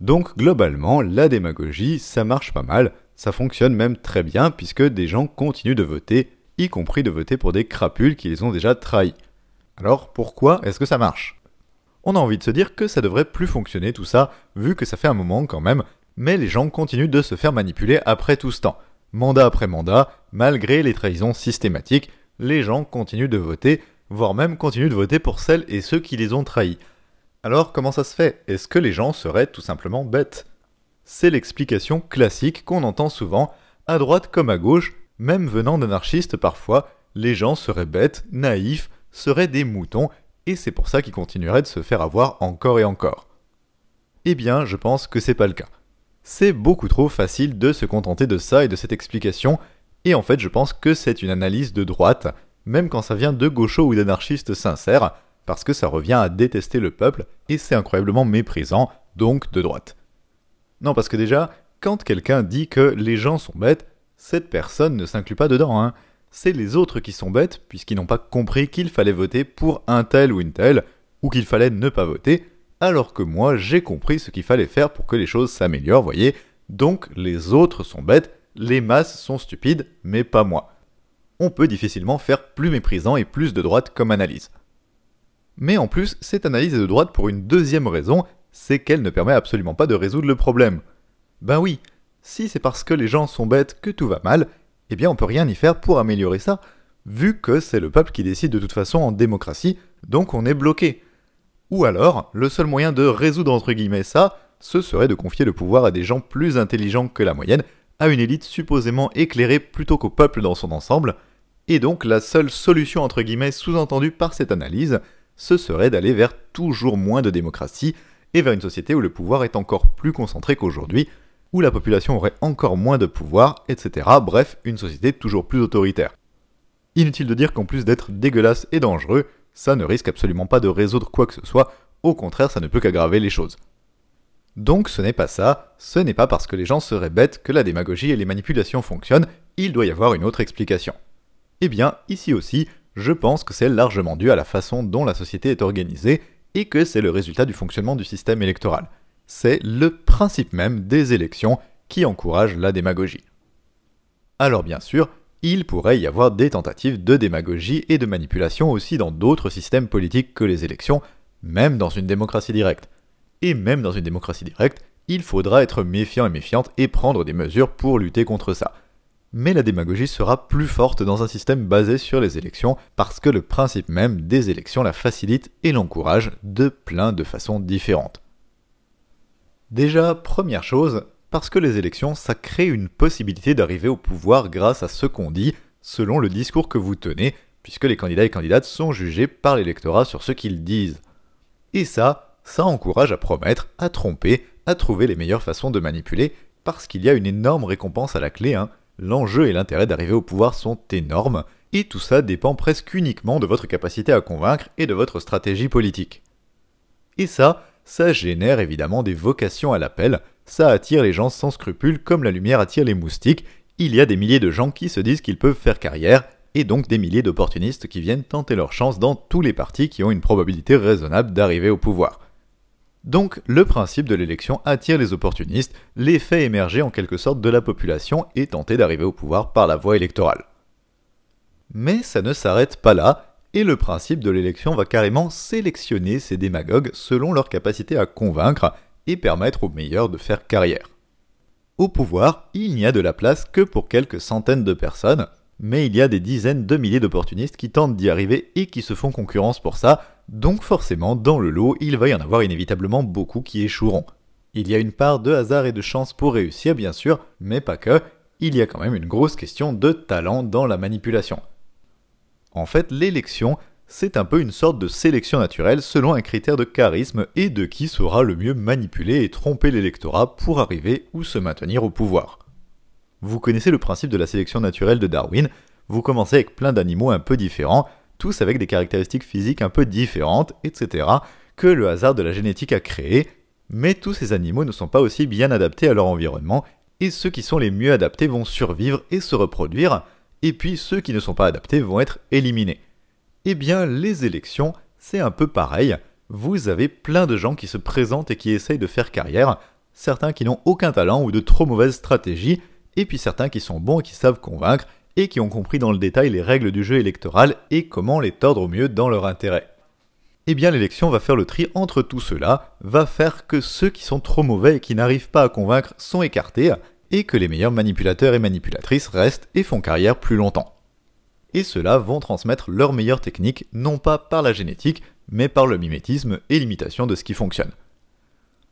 Donc globalement, la démagogie, ça marche pas mal, ça fonctionne même très bien puisque des gens continuent de voter, y compris de voter pour des crapules qui les ont déjà trahis. Alors pourquoi est-ce que ça marche? On a envie de se dire que ça devrait plus fonctionner tout ça, vu que ça fait un moment quand même, mais les gens continuent de se faire manipuler après tout ce temps. Mandat après mandat, malgré les trahisons systématiques, les gens continuent de voter, voire même continuent de voter pour celles et ceux qui les ont trahis. Alors comment ça se fait? Est-ce que les gens seraient tout simplement bêtes? C'est l'explication classique qu'on entend souvent, à droite comme à gauche, même venant d'anarchistes parfois, les gens seraient bêtes, naïfs, seraient des moutons, et c'est pour ça qu'ils continueraient de se faire avoir encore et encore. Eh bien, je pense que c'est pas le cas. C'est beaucoup trop facile de se contenter de ça et de cette explication, et en fait je pense que c'est une analyse de droite, même quand ça vient de gauchos ou d'anarchistes sincères, parce que ça revient à détester le peuple, et c'est incroyablement méprisant, donc de droite. Non, parce que déjà, quand quelqu'un dit que les gens sont bêtes, cette personne ne s'inclut pas dedans, hein. C'est les autres qui sont bêtes, puisqu'ils n'ont pas compris qu'il fallait voter pour un tel ou une telle, ou qu'il fallait ne pas voter, alors que moi j'ai compris ce qu'il fallait faire pour que les choses s'améliorent, voyez. Donc les autres sont bêtes, les masses sont stupides, mais pas moi. On peut difficilement faire plus méprisant et plus de droite comme analyse. Mais en plus, cette analyse est de droite pour une deuxième raison, c'est qu'elle ne permet absolument pas de résoudre le problème. Ben oui, si c'est parce que les gens sont bêtes que tout va mal, eh bien on peut rien y faire pour améliorer ça, vu que c'est le peuple qui décide de toute façon en démocratie, donc on est bloqué. Ou alors, le seul moyen de résoudre entre guillemets ça, ce serait de confier le pouvoir à des gens plus intelligents que la moyenne, à une élite supposément éclairée plutôt qu'au peuple dans son ensemble, et donc la seule solution entre guillemets sous-entendue par cette analyse, ce serait d'aller vers toujours moins de démocratie, et vers une société où le pouvoir est encore plus concentré qu'aujourd'hui, où la population aurait encore moins de pouvoir, etc. Bref, une société toujours plus autoritaire. Inutile de dire qu'en plus d'être dégueulasse et dangereux, ça ne risque absolument pas de résoudre quoi que ce soit, au contraire ça ne peut qu'aggraver les choses. Donc ce n'est pas ça, ce n'est pas parce que les gens seraient bêtes que la démagogie et les manipulations fonctionnent, il doit y avoir une autre explication. Eh bien, ici aussi, je pense que c'est largement dû à la façon dont la société est organisée et que c'est le résultat du fonctionnement du système électoral. C'est le principe même des élections qui encourage la démagogie. Alors bien sûr, il pourrait y avoir des tentatives de démagogie et de manipulation aussi dans d'autres systèmes politiques que les élections, même dans une démocratie directe. Et même dans une démocratie directe, il faudra être méfiant et méfiante et prendre des mesures pour lutter contre ça. Mais la démagogie sera plus forte dans un système basé sur les élections parce que le principe même des élections la facilite et l'encourage de plein de façons différentes. Déjà, première chose, parce que les élections, ça crée une possibilité d'arriver au pouvoir grâce à ce qu'on dit, selon le discours que vous tenez, puisque les candidats et candidates sont jugés par l'électorat sur ce qu'ils disent. Et ça, ça encourage à promettre, à tromper, à trouver les meilleures façons de manipuler, parce qu'il y a une énorme récompense à la clé, hein. L'enjeu et l'intérêt d'arriver au pouvoir sont énormes, et tout ça dépend presque uniquement de votre capacité à convaincre et de votre stratégie politique. Et ça, ça génère évidemment des vocations à l'appel, ça attire les gens sans scrupules comme la lumière attire les moustiques, il y a des milliers de gens qui se disent qu'ils peuvent faire carrière, et donc des milliers d'opportunistes qui viennent tenter leur chance dans tous les partis qui ont une probabilité raisonnable d'arriver au pouvoir. Donc le principe de l'élection attire les opportunistes, les fait émerger en quelque sorte de la population et tenter d'arriver au pouvoir par la voie électorale. Mais ça ne s'arrête pas là, et le principe de l'élection va carrément sélectionner ces démagogues selon leur capacité à convaincre et permettre aux meilleurs de faire carrière. Au pouvoir, il n'y a de la place que pour quelques centaines de personnes, mais il y a des dizaines de milliers d'opportunistes qui tentent d'y arriver et qui se font concurrence pour ça, donc forcément dans le lot il va y en avoir inévitablement beaucoup qui échoueront. Il y a une part de hasard et de chance pour réussir bien sûr, mais pas que, il y a quand même une grosse question de talent dans la manipulation. En fait, l'élection, c'est un peu une sorte de sélection naturelle selon un critère de charisme et de qui saura le mieux manipuler et tromper l'électorat pour arriver ou se maintenir au pouvoir. Vous connaissez le principe de la sélection naturelle de Darwin, vous commencez avec plein d'animaux un peu différents, tous avec des caractéristiques physiques un peu différentes, etc., que le hasard de la génétique a créé, mais tous ces animaux ne sont pas aussi bien adaptés à leur environnement, et ceux qui sont les mieux adaptés vont survivre et se reproduire, et puis ceux qui ne sont pas adaptés vont être éliminés. Eh bien, les élections, c'est un peu pareil. Vous avez plein de gens qui se présentent et qui essayent de faire carrière. certains qui n'ont aucun talent ou de trop mauvaises stratégies, et puis certains qui sont bons et qui savent convaincre, et qui ont compris dans le détail les règles du jeu électoral et comment les tordre au mieux dans leur intérêt. Eh bien l'élection va faire le tri entre tout cela, va faire que ceux qui sont trop mauvais et qui n'arrivent pas à convaincre sont écartés, et que les meilleurs manipulateurs et manipulatrices restent et font carrière plus longtemps. Et ceux-là vont transmettre leurs meilleures techniques non pas par la génétique, mais par le mimétisme et l'imitation de ce qui fonctionne.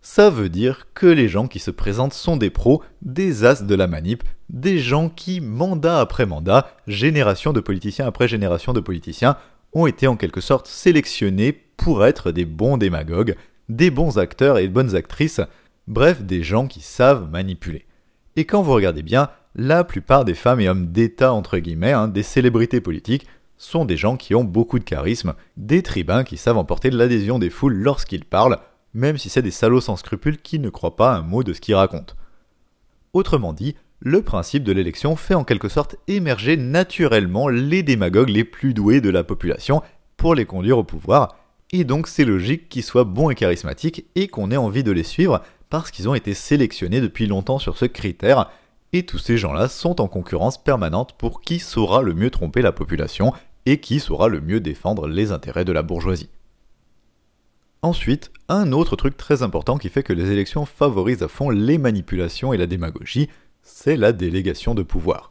Ça veut dire que les gens qui se présentent sont des pros, des as de la manip, des gens qui, mandat après mandat, génération de politiciens après génération de politiciens, ont été en quelque sorte sélectionnés pour être des bons démagogues, des bons acteurs et de bonnes actrices, bref, des gens qui savent manipuler. Et quand vous regardez bien, la plupart des femmes et hommes d'État, entre guillemets, hein, des célébrités politiques, sont des gens qui ont beaucoup de charisme, des tribuns qui savent emporter l'adhésion des foules lorsqu'ils parlent, même si c'est des salauds sans scrupules qui ne croient pas un mot de ce qu'ils racontent. Autrement dit, le principe de l'élection fait en quelque sorte émerger naturellement les démagogues les plus doués de la population pour les conduire au pouvoir, et donc c'est logique qu'ils soient bons et charismatiques et qu'on ait envie de les suivre parce qu'ils ont été sélectionnés depuis longtemps sur ce critère, et tous ces gens-là sont en concurrence permanente pour qui saura le mieux tromper la population et qui saura le mieux défendre les intérêts de la bourgeoisie. Ensuite, un autre truc très important qui fait que les élections favorisent à fond les manipulations et la démagogie, c'est la délégation de pouvoir.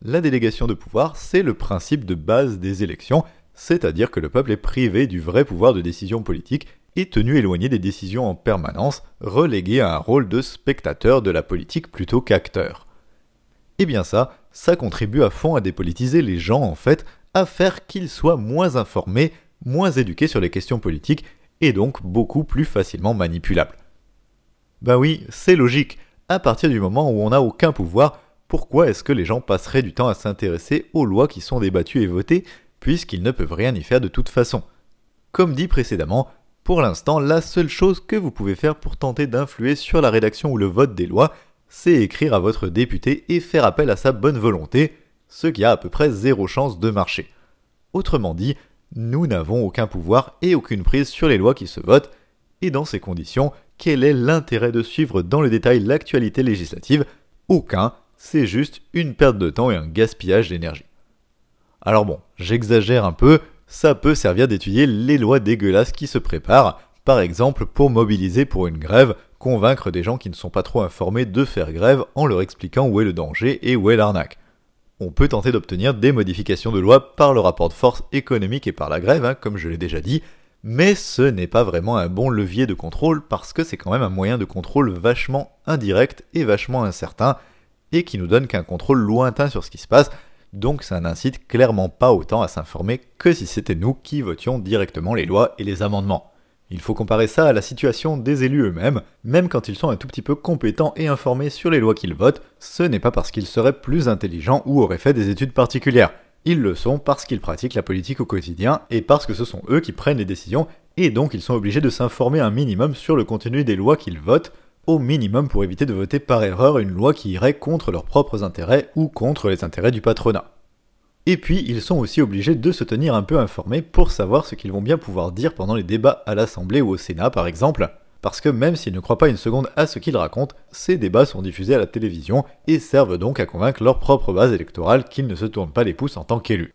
La délégation de pouvoir, c'est le principe de base des élections, c'est-à-dire que le peuple est privé du vrai pouvoir de décision politique et tenu éloigné des décisions en permanence, relégué à un rôle de spectateur de la politique plutôt qu'acteur. Eh bien ça, ça contribue à fond à dépolitiser les gens en fait, à faire qu'ils soient moins informés, moins éduqués sur les questions politiques et donc beaucoup plus facilement manipulables. Bah oui, c'est logique. À partir du moment où on n'a aucun pouvoir, pourquoi est-ce que les gens passeraient du temps à s'intéresser aux lois qui sont débattues et votées, puisqu'ils ne peuvent rien y faire de toute façon? Comme dit précédemment, pour l'instant, la seule chose que vous pouvez faire pour tenter d'influer sur la rédaction ou le vote des lois, c'est écrire à votre député et faire appel à sa bonne volonté, ce qui a à peu près zéro chance de marcher. Autrement dit, nous n'avons aucun pouvoir et aucune prise sur les lois qui se votent, et dans ces conditions, quel est l'intérêt de suivre dans le détail l'actualité législative? Aucun, c'est juste une perte de temps et un gaspillage d'énergie. Alors bon, j'exagère un peu, ça peut servir d'étudier les lois dégueulasses qui se préparent, par exemple pour mobiliser pour une grève, convaincre des gens qui ne sont pas trop informés de faire grève en leur expliquant où est le danger et où est l'arnaque on peut tenter d'obtenir des modifications de loi par le rapport de force économique et par la grève, hein, comme je l'ai déjà dit, mais ce n'est pas vraiment un bon levier de contrôle parce que c'est quand même un moyen de contrôle vachement indirect et vachement incertain, et qui nous donne qu'un contrôle lointain sur ce qui se passe, donc ça n'incite clairement pas autant à s'informer que si c'était nous qui votions directement les lois et les amendements. Il faut comparer ça à la situation des élus eux-mêmes, même quand ils sont un tout petit peu compétents et informés sur les lois qu'ils votent, ce n'est pas parce qu'ils seraient plus intelligents ou auraient fait des études particulières. Ils le sont parce qu'ils pratiquent la politique au quotidien et parce que ce sont eux qui prennent les décisions et donc ils sont obligés de s'informer un minimum sur le contenu des lois qu'ils votent, au minimum pour éviter de voter par erreur une loi qui irait contre leurs propres intérêts ou contre les intérêts du patronat. Et puis, ils sont aussi obligés de se tenir un peu informés pour savoir ce qu'ils vont bien pouvoir dire pendant les débats à l'Assemblée ou au Sénat, par exemple, parce que même s'ils ne croient pas une seconde à ce qu'ils racontent, ces débats sont diffusés à la télévision et servent donc à convaincre leur propre base électorale qu'ils ne se tournent pas les pouces en tant qu'élus.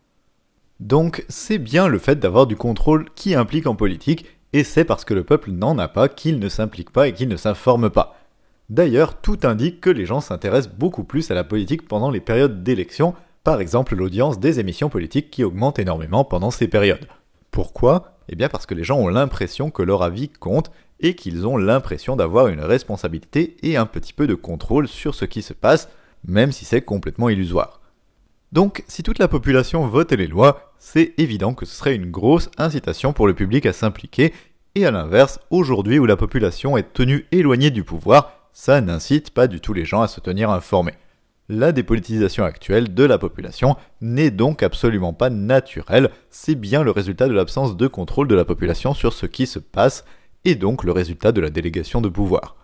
Donc, c'est bien le fait d'avoir du contrôle qui implique en politique, et c'est parce que le peuple n'en a pas qu'il ne s'implique pas et qu'il ne s'informe pas. D'ailleurs, tout indique que les gens s'intéressent beaucoup plus à la politique pendant les périodes d'élection, par exemple l'audience des émissions politiques qui augmente énormément pendant ces périodes. Pourquoi? Eh bien parce que les gens ont l'impression que leur avis compte et qu'ils ont l'impression d'avoir une responsabilité et un petit peu de contrôle sur ce qui se passe, même si c'est complètement illusoire. Donc, si toute la population votait les lois, c'est évident que ce serait une grosse incitation pour le public à s'impliquer, et à l'inverse, aujourd'hui où la population est tenue éloignée du pouvoir, ça n'incite pas du tout les gens à se tenir informés. La dépolitisation actuelle de la population n'est donc absolument pas naturelle, c'est bien le résultat de l'absence de contrôle de la population sur ce qui se passe, et donc le résultat de la délégation de pouvoir.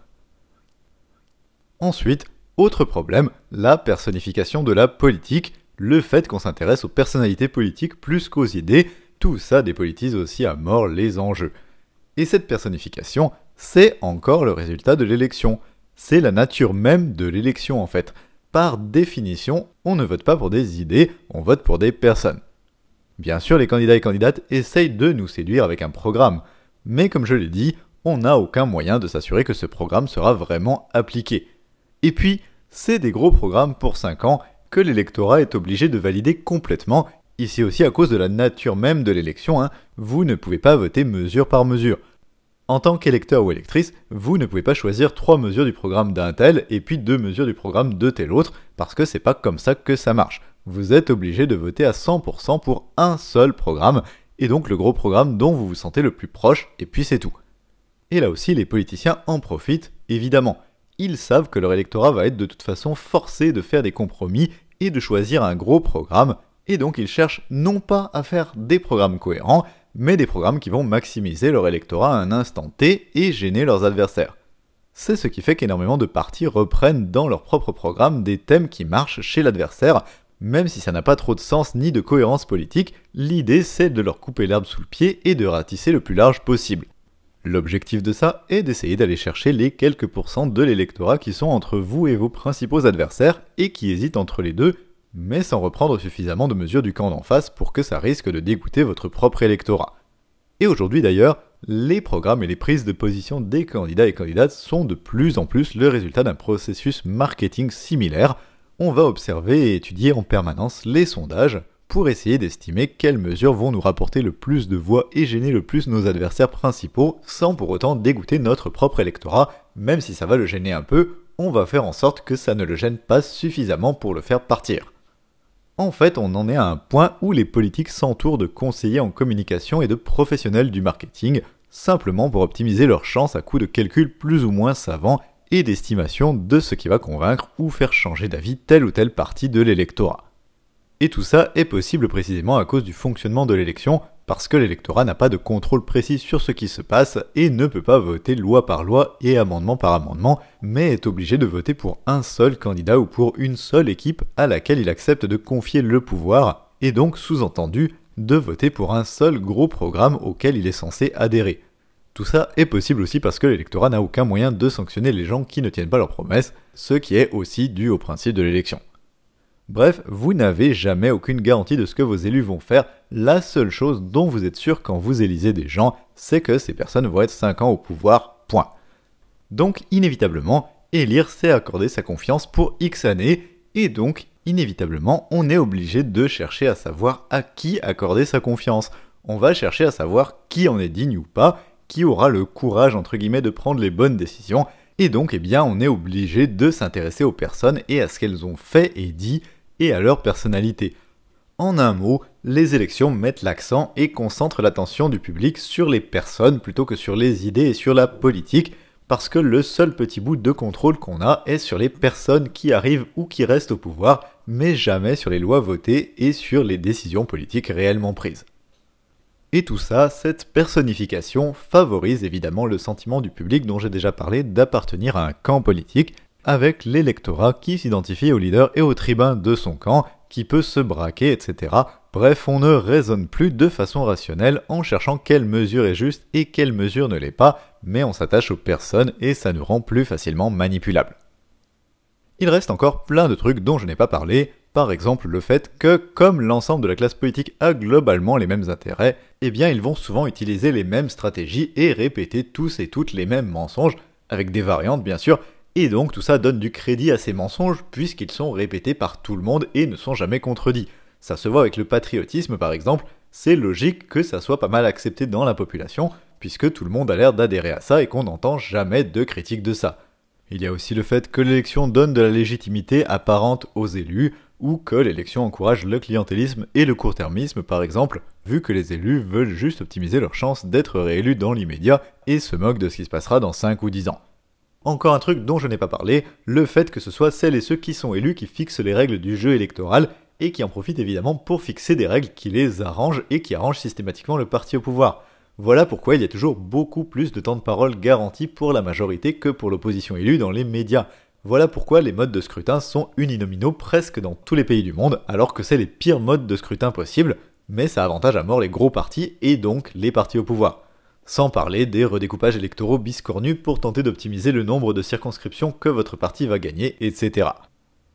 Ensuite, autre problème, la personnification de la politique, le fait qu'on s'intéresse aux personnalités politiques plus qu'aux idées, tout ça dépolitise aussi à mort les enjeux. Et cette personnification, c'est encore le résultat de l'élection C'est la nature même de l'élection en fait. Par définition, on ne vote pas pour des idées, on vote pour des personnes. Bien sûr, les candidats et candidates essayent de nous séduire avec un programme, mais comme je l'ai dit, on n'a aucun moyen de s'assurer que ce programme sera vraiment appliqué. Et puis, c'est des gros programmes pour 5 ans que l'électorat est obligé de valider complètement, ici aussi à cause de la nature même de l'élection, hein. vous ne pouvez pas voter mesure par mesure. En tant qu'électeur ou électrice, vous ne pouvez pas choisir trois mesures du programme d'un tel et puis deux mesures du programme de tel autre, parce que c'est pas comme ça que ça marche. Vous êtes obligé de voter à 100% pour un seul programme, et donc le gros programme dont vous vous sentez le plus proche, et puis c'est tout. Et là aussi, les politiciens en profitent, évidemment. Ils savent que leur électorat va être de toute façon forcé de faire des compromis et de choisir un gros programme, et donc ils cherchent non pas à faire des programmes cohérents, mais des programmes qui vont maximiser leur électorat à un instant T et gêner leurs adversaires. C'est ce qui fait qu'énormément de partis reprennent dans leur propre programme des thèmes qui marchent chez l'adversaire, même si ça n'a pas trop de sens ni de cohérence politique, l'idée c'est de leur couper l'herbe sous le pied et de ratisser le plus large possible. L'objectif de ça est d'essayer d'aller chercher les quelques pourcents de l'électorat qui sont entre vous et vos principaux adversaires et qui hésitent entre les deux mais sans reprendre suffisamment de mesures du camp d'en face pour que ça risque de dégoûter votre propre électorat. Et aujourd'hui d'ailleurs, les programmes et les prises de position des candidats et candidates sont de plus en plus le résultat d'un processus marketing similaire. On va observer et étudier en permanence les sondages pour essayer d'estimer quelles mesures vont nous rapporter le plus de voix et gêner le plus nos adversaires principaux sans pour autant dégoûter notre propre électorat, même si ça va le gêner un peu, on va faire en sorte que ça ne le gêne pas suffisamment pour le faire partir. En fait, on en est à un point où les politiques s'entourent de conseillers en communication et de professionnels du marketing, simplement pour optimiser leurs chances à coup de calculs plus ou moins savants et d'estimation de ce qui va convaincre ou faire changer d'avis telle ou telle partie de l'électorat. Et tout ça est possible précisément à cause du fonctionnement de l'élection, parce que l'électorat n'a pas de contrôle précis sur ce qui se passe et ne peut pas voter loi par loi et amendement par amendement, mais est obligé de voter pour un seul candidat ou pour une seule équipe à laquelle il accepte de confier le pouvoir, et donc sous-entendu de voter pour un seul gros programme auquel il est censé adhérer. Tout ça est possible aussi parce que l'électorat n'a aucun moyen de sanctionner les gens qui ne tiennent pas leurs promesses, ce qui est aussi dû au principe de l'élection. Bref, vous n'avez jamais aucune garantie de ce que vos élus vont faire. La seule chose dont vous êtes sûr quand vous élisez des gens, c'est que ces personnes vont être 5 ans au pouvoir, point. Donc, inévitablement, élire, c'est accorder sa confiance pour X années, et donc, inévitablement, on est obligé de chercher à savoir à qui accorder sa confiance. On va chercher à savoir qui en est digne ou pas, qui aura le courage, entre guillemets, de prendre les bonnes décisions, et donc, eh bien, on est obligé de s'intéresser aux personnes et à ce qu'elles ont fait et dit et à leur personnalité. En un mot, les élections mettent l'accent et concentrent l'attention du public sur les personnes plutôt que sur les idées et sur la politique, parce que le seul petit bout de contrôle qu'on a est sur les personnes qui arrivent ou qui restent au pouvoir, mais jamais sur les lois votées et sur les décisions politiques réellement prises. Et tout ça, cette personnification favorise évidemment le sentiment du public dont j'ai déjà parlé d'appartenir à un camp politique, avec l'électorat qui s'identifie au leader et au tribun de son camp, qui peut se braquer, etc. Bref, on ne raisonne plus de façon rationnelle en cherchant quelle mesure est juste et quelle mesure ne l'est pas, mais on s'attache aux personnes et ça nous rend plus facilement manipulables. Il reste encore plein de trucs dont je n'ai pas parlé, par exemple le fait que, comme l'ensemble de la classe politique a globalement les mêmes intérêts, eh bien ils vont souvent utiliser les mêmes stratégies et répéter tous et toutes les mêmes mensonges, avec des variantes bien sûr, et donc tout ça donne du crédit à ces mensonges puisqu'ils sont répétés par tout le monde et ne sont jamais contredits. Ça se voit avec le patriotisme par exemple, c'est logique que ça soit pas mal accepté dans la population puisque tout le monde a l'air d'adhérer à ça et qu'on n'entend jamais de critique de ça. Il y a aussi le fait que l'élection donne de la légitimité apparente aux élus, ou que l'élection encourage le clientélisme et le court-termisme par exemple, vu que les élus veulent juste optimiser leurs chances d'être réélus dans l'immédiat et se moquent de ce qui se passera dans 5 ou 10 ans. Encore un truc dont je n'ai pas parlé, le fait que ce soit celles et ceux qui sont élus qui fixent les règles du jeu électoral et qui en profitent évidemment pour fixer des règles qui les arrangent et qui arrangent systématiquement le parti au pouvoir. Voilà pourquoi il y a toujours beaucoup plus de temps de parole garanti pour la majorité que pour l'opposition élue dans les médias. Voilà pourquoi les modes de scrutin sont uninominaux presque dans tous les pays du monde, alors que c'est les pires modes de scrutin possibles, mais ça avantage à mort les gros partis et donc les partis au pouvoir. Sans parler des redécoupages électoraux biscornus pour tenter d'optimiser le nombre de circonscriptions que votre parti va gagner, etc.